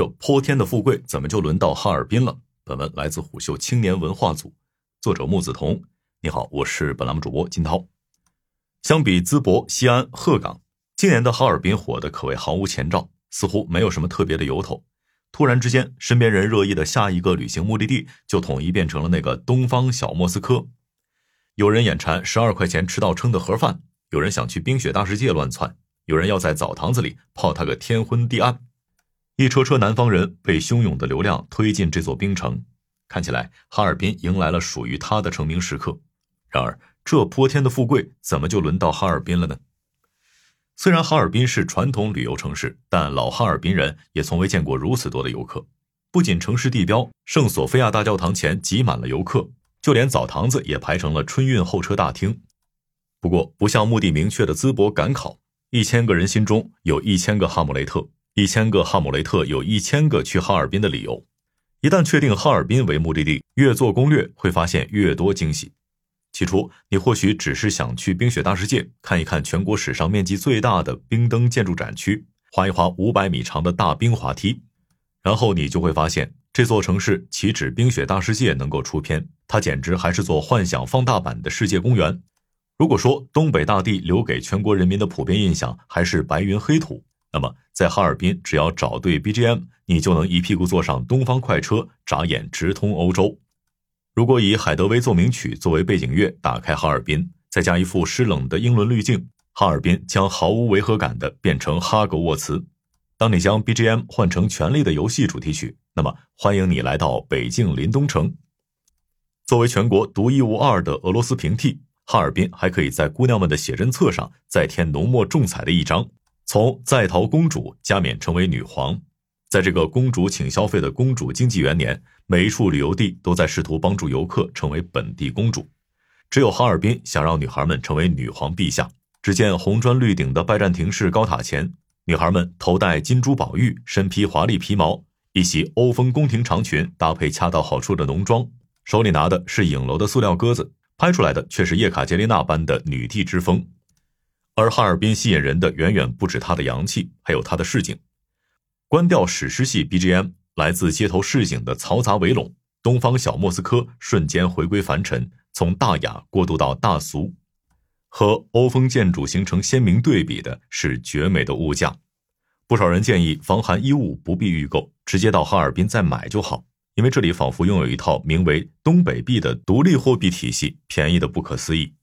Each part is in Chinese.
这泼天的富贵怎么就轮到哈尔滨了？本文来自虎嗅青年文化组，作者木子彤。你好，我是本栏目主播金涛。相比淄博、西安、鹤岗，今年的哈尔滨火的可谓毫无前兆，似乎没有什么特别的由头。突然之间，身边人热议的下一个旅行目的地就统一变成了那个东方小莫斯科。有人眼馋十二块钱吃到撑的盒饭，有人想去冰雪大世界乱窜，有人要在澡堂子里泡他个天昏地暗。一车车南方人被汹涌的流量推进这座冰城，看起来哈尔滨迎来了属于他的成名时刻。然而，这泼天的富贵怎么就轮到哈尔滨了呢？虽然哈尔滨是传统旅游城市，但老哈尔滨人也从未见过如此多的游客。不仅城市地标圣索菲亚大教堂前挤满了游客，就连澡堂子也排成了春运候车大厅。不过，不像目的明确的淄博赶考，一千个人心中有一千个哈姆雷特。一千个哈姆雷特有一千个去哈尔滨的理由。一旦确定哈尔滨为目的地，越做攻略会发现越多惊喜。起初，你或许只是想去冰雪大世界看一看全国史上面积最大的冰灯建筑展区，滑一滑五百米长的大冰滑梯。然后你就会发现，这座城市岂止冰雪大世界能够出片，它简直还是座幻想放大版的世界公园。如果说东北大地留给全国人民的普遍印象还是白云黑土。那么，在哈尔滨，只要找对 BGM，你就能一屁股坐上东方快车，眨眼直通欧洲。如果以海德薇奏鸣曲作为背景乐，打开哈尔滨，再加一副湿冷的英伦滤镜，哈尔滨将毫无违和感的变成哈格沃茨。当你将 BGM 换成《权力的游戏》主题曲，那么欢迎你来到北境临冬城。作为全国独一无二的俄罗斯平替，哈尔滨还可以在姑娘们的写真册上再添浓墨重彩的一张。从在逃公主加冕成为女皇，在这个公主请消费的公主经济元年，每一处旅游地都在试图帮助游客成为本地公主。只有哈尔滨想让女孩们成为女皇陛下。只见红砖绿顶的拜占庭式高塔前，女孩们头戴金珠宝玉，身披华丽皮毛，一袭欧风宫廷长裙搭配恰到好处的浓妆，手里拿的是影楼的塑料鸽子，拍出来的却是叶卡捷琳娜般的女帝之风。而哈尔滨吸引人的远远不止它的洋气，还有它的市井。关掉史诗系 BGM，来自街头市井的嘈杂围拢，东方小莫斯科瞬间回归凡尘，从大雅过渡到大俗。和欧风建筑形成鲜明对比的是绝美的物价。不少人建议防寒衣物不必预购，直接到哈尔滨再买就好，因为这里仿佛拥有一套名为“东北币”的独立货币体系，便宜的不可思议。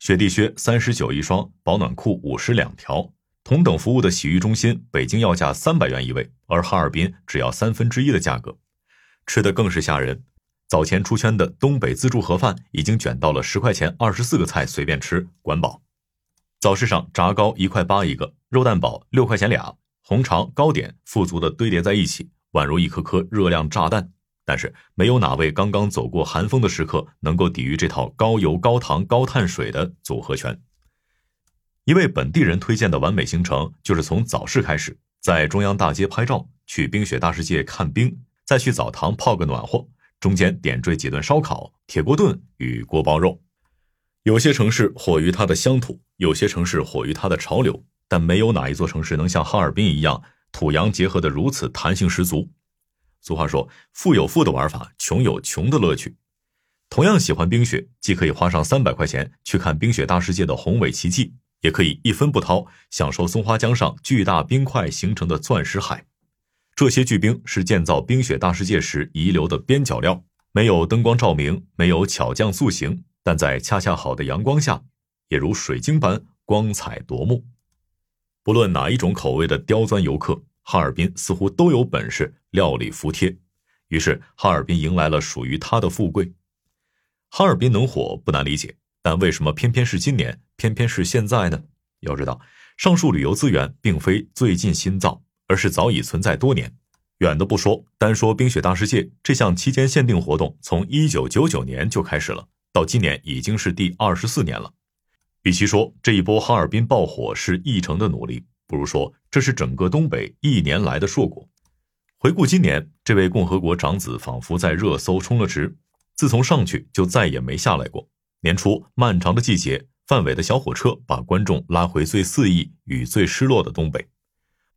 雪地靴三十九一双，保暖裤五十两条。同等服务的洗浴中心，北京要价三百元一位，而哈尔滨只要三分之一的价格。吃的更是吓人，早前出圈的东北自助盒饭已经卷到了十块钱二十四个菜随便吃，管饱。早市上炸糕一块八一个，肉蛋堡六块钱俩，红肠糕点富足的堆叠在一起，宛如一颗颗热量炸弹。但是没有哪位刚刚走过寒风的时刻能够抵御这套高油、高糖、高碳水的组合拳。一位本地人推荐的完美行程就是从早市开始，在中央大街拍照，去冰雪大世界看冰，再去澡堂泡个暖和，中间点缀几顿烧烤、铁锅炖与锅包肉。有些城市火于它的乡土，有些城市火于它的潮流，但没有哪一座城市能像哈尔滨一样土洋结合的如此弹性十足。俗话说：“富有富的玩法，穷有穷的乐趣。”同样喜欢冰雪，既可以花上三百块钱去看冰雪大世界的宏伟奇迹，也可以一分不掏享受松花江上巨大冰块形成的钻石海。这些巨冰是建造冰雪大世界时遗留的边角料，没有灯光照明，没有巧匠塑形，但在恰恰好的阳光下，也如水晶般光彩夺目。不论哪一种口味的刁钻游客。哈尔滨似乎都有本事料理服帖，于是哈尔滨迎来了属于它的富贵。哈尔滨能火不难理解，但为什么偏偏是今年，偏偏是现在呢？要知道，上述旅游资源并非最近新造，而是早已存在多年。远的不说，单说冰雪大世界这项期间限定活动，从一九九九年就开始了，到今年已经是第二十四年了。与其说这一波哈尔滨爆火是议程的努力。不如说，这是整个东北一年来的硕果。回顾今年，这位共和国长子仿佛在热搜充了值，自从上去就再也没下来过。年初漫长的季节，范伟的小火车把观众拉回最肆意与最失落的东北。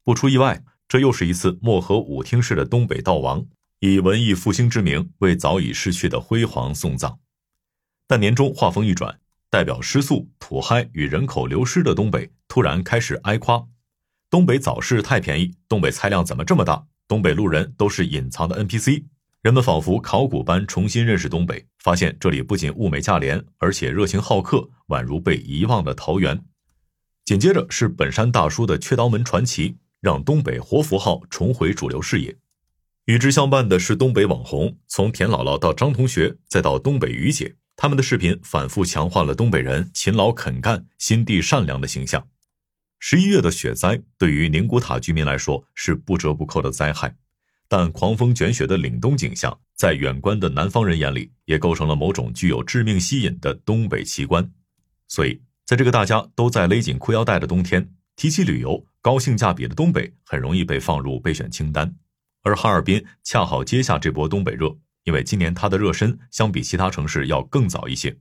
不出意外，这又是一次漠河舞厅式的东北悼亡，以文艺复兴之名为早已逝去的辉煌送葬。但年终画风一转，代表失速、土嗨与人口流失的东北突然开始挨夸：东北早市太便宜，东北菜量怎么这么大？东北路人都是隐藏的 NPC。人们仿佛考古般重新认识东北，发现这里不仅物美价廉，而且热情好客，宛如被遗忘的桃源。紧接着是本山大叔的缺刀门传奇，让东北活符号重回主流视野。与之相伴的是东北网红，从田姥姥到张同学，再到东北于姐，他们的视频反复强化了东北人勤劳肯干、心地善良的形象。十一月的雪灾对于宁古塔居民来说是不折不扣的灾害。但狂风卷雪的凛冬景象，在远观的南方人眼里，也构成了某种具有致命吸引的东北奇观。所以，在这个大家都在勒紧裤腰带的冬天，提起旅游，高性价比的东北很容易被放入备选清单。而哈尔滨恰好接下这波东北热，因为今年它的热身相比其他城市要更早一些。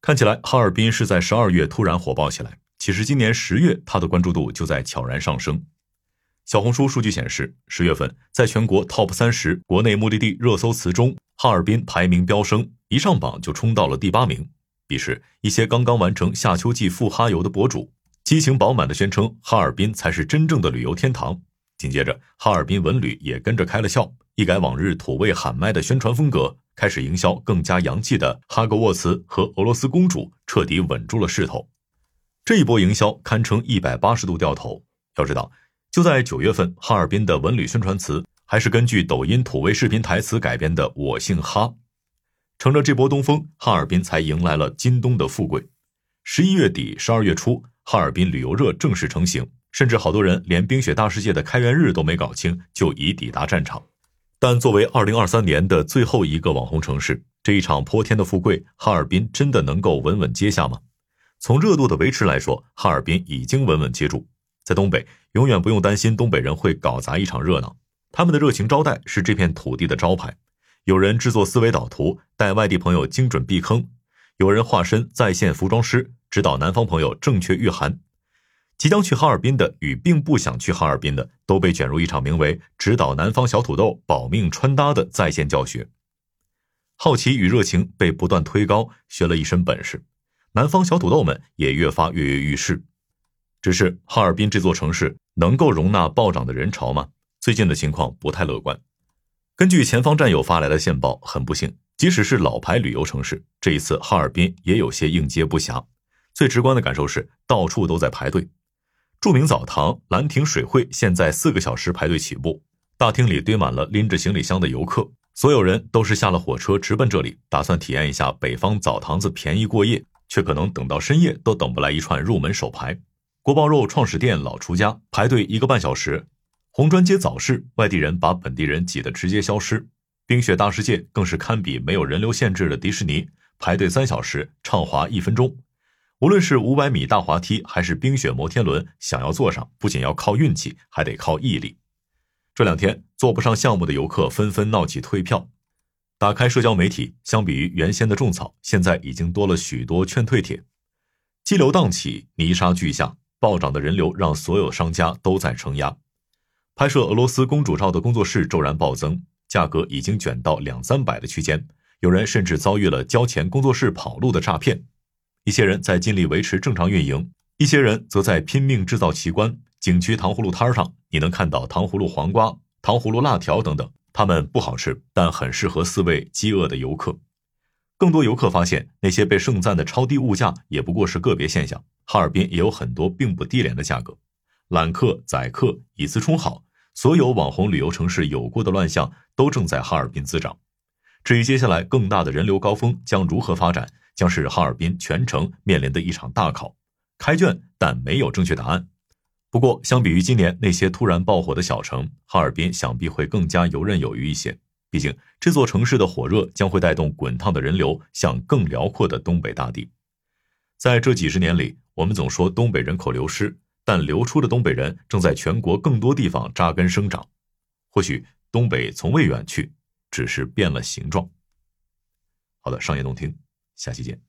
看起来哈尔滨是在十二月突然火爆起来，其实今年十月它的关注度就在悄然上升。小红书数据显示，十月份在全国 TOP 三十国内目的地热搜词中，哈尔滨排名飙升，一上榜就冲到了第八名。彼时，一些刚刚完成夏秋季赴哈游的博主，激情饱满地宣称哈尔滨才是真正的旅游天堂。紧接着，哈尔滨文旅也跟着开了窍，一改往日土味喊麦的宣传风格，开始营销更加洋气的哈格沃茨和俄罗斯公主，彻底稳住了势头。这一波营销堪称一百八十度掉头。要知道。就在九月份，哈尔滨的文旅宣传词还是根据抖音土味视频台词改编的“我姓哈”，乘着这波东风，哈尔滨才迎来了今冬的富贵。十一月底、十二月初，哈尔滨旅游热正式成型，甚至好多人连冰雪大世界的开园日都没搞清，就已抵达战场。但作为二零二三年的最后一个网红城市，这一场泼天的富贵，哈尔滨真的能够稳稳接下吗？从热度的维持来说，哈尔滨已经稳稳接住。在东北，永远不用担心东北人会搞砸一场热闹。他们的热情招待是这片土地的招牌。有人制作思维导图，带外地朋友精准避坑；有人化身在线服装师，指导南方朋友正确御寒。即将去哈尔滨的与并不想去哈尔滨的，都被卷入一场名为“指导南方小土豆保命穿搭”的在线教学。好奇与热情被不断推高，学了一身本事，南方小土豆们也越发跃跃欲试。只是哈尔滨这座城市能够容纳暴涨的人潮吗？最近的情况不太乐观。根据前方战友发来的线报，很不幸，即使是老牌旅游城市，这一次哈尔滨也有些应接不暇。最直观的感受是，到处都在排队。著名澡堂兰亭水会现在四个小时排队起步，大厅里堆满了拎着行李箱的游客，所有人都是下了火车直奔这里，打算体验一下北方澡堂子便宜过夜，却可能等到深夜都等不来一串入门手牌。锅包肉创始店老厨家排队一个半小时，红砖街早市外地人把本地人挤得直接消失，冰雪大世界更是堪比没有人流限制的迪士尼，排队三小时畅滑一分钟。无论是五百米大滑梯还是冰雪摩天轮，想要坐上不仅要靠运气，还得靠毅力。这两天坐不上项目的游客纷纷闹起退票，打开社交媒体，相比于原先的种草，现在已经多了许多劝退帖。激流荡起，泥沙俱下。暴涨的人流让所有商家都在承压，拍摄俄罗斯公主照的工作室骤然暴增，价格已经卷到两三百的区间，有人甚至遭遇了交钱工作室跑路的诈骗。一些人在尽力维持正常运营，一些人则在拼命制造奇观。景区糖葫芦摊上，你能看到糖葫芦黄瓜、糖葫芦辣条等等，它们不好吃，但很适合四位饥饿的游客。更多游客发现，那些被盛赞的超低物价也不过是个别现象。哈尔滨也有很多并不低廉的价格，揽客、宰客、以次充好，所有网红旅游城市有过的乱象都正在哈尔滨滋长。至于接下来更大的人流高峰将如何发展，将是哈尔滨全城面临的一场大考。开卷，但没有正确答案。不过，相比于今年那些突然爆火的小城，哈尔滨想必会更加游刃有余一些。毕竟，这座城市的火热将会带动滚烫的人流向更辽阔的东北大地。在这几十年里，我们总说东北人口流失，但流出的东北人正在全国更多地方扎根生长。或许东北从未远去，只是变了形状。好的，商业动听，下期见。